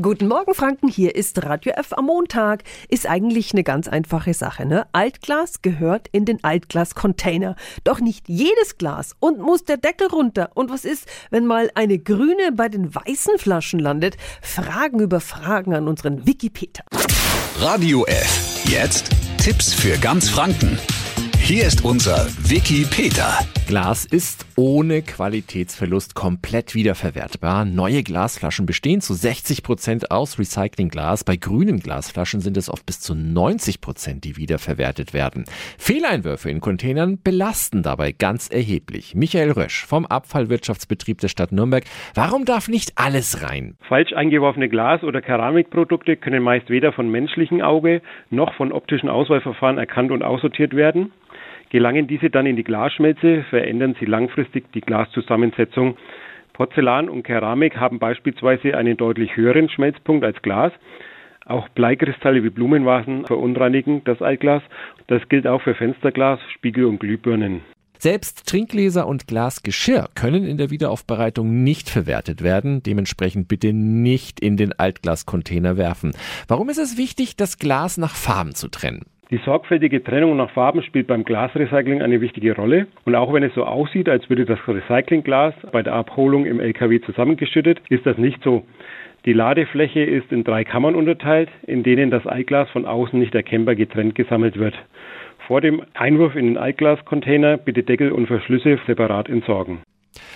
Guten Morgen, Franken. Hier ist Radio F am Montag. Ist eigentlich eine ganz einfache Sache, ne? Altglas gehört in den Altglascontainer. Doch nicht jedes Glas und muss der Deckel runter. Und was ist, wenn mal eine grüne bei den weißen Flaschen landet? Fragen über Fragen an unseren Wikipedia. Radio F. Jetzt Tipps für ganz Franken. Hier ist unser Wiki Peter. Glas ist ohne Qualitätsverlust komplett wiederverwertbar. Neue Glasflaschen bestehen zu 60 Prozent aus Recyclingglas. Bei grünen Glasflaschen sind es oft bis zu 90 Prozent, die wiederverwertet werden. Fehleinwürfe in Containern belasten dabei ganz erheblich. Michael Rösch vom Abfallwirtschaftsbetrieb der Stadt Nürnberg. Warum darf nicht alles rein? Falsch eingeworfene Glas- oder Keramikprodukte können meist weder von menschlichem Auge noch von optischen Auswahlverfahren erkannt und aussortiert werden. Gelangen diese dann in die Glasschmelze, verändern sie langfristig die Glaszusammensetzung. Porzellan und Keramik haben beispielsweise einen deutlich höheren Schmelzpunkt als Glas. Auch Bleikristalle wie Blumenvasen verunreinigen das Altglas. Das gilt auch für Fensterglas, Spiegel und Glühbirnen. Selbst Trinkgläser und Glasgeschirr können in der Wiederaufbereitung nicht verwertet werden. Dementsprechend bitte nicht in den Altglascontainer werfen. Warum ist es wichtig, das Glas nach Farben zu trennen? Die sorgfältige Trennung nach Farben spielt beim Glasrecycling eine wichtige Rolle. Und auch wenn es so aussieht, als würde das Recyclingglas bei der Abholung im LKW zusammengeschüttet, ist das nicht so. Die Ladefläche ist in drei Kammern unterteilt, in denen das Altglas von außen nicht erkennbar getrennt gesammelt wird. Vor dem Einwurf in den Altglascontainer bitte Deckel und Verschlüsse separat entsorgen.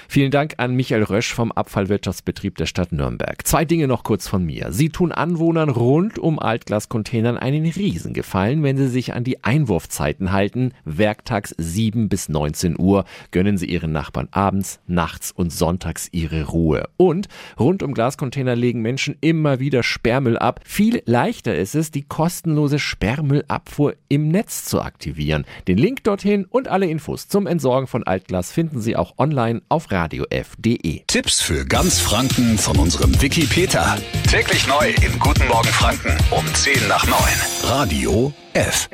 Vielen Dank an Michael Rösch vom Abfallwirtschaftsbetrieb der Stadt Nürnberg. Zwei Dinge noch kurz von mir. Sie tun Anwohnern rund um Altglascontainern einen Riesengefallen, wenn sie sich an die Einwurfzeiten halten. Werktags 7 bis 19 Uhr gönnen sie ihren Nachbarn abends, nachts und sonntags ihre Ruhe. Und rund um Glascontainer legen Menschen immer wieder Sperrmüll ab. Viel leichter ist es, die kostenlose Sperrmüllabfuhr im Netz zu aktivieren. Den Link dorthin und alle Infos zum Entsorgen von Altglas finden Sie auch online auf radiof.de. Tipps für ganz Franken von unserem Wiki Peter. Täglich neu im Guten Morgen Franken um 10 nach 9. Radio F.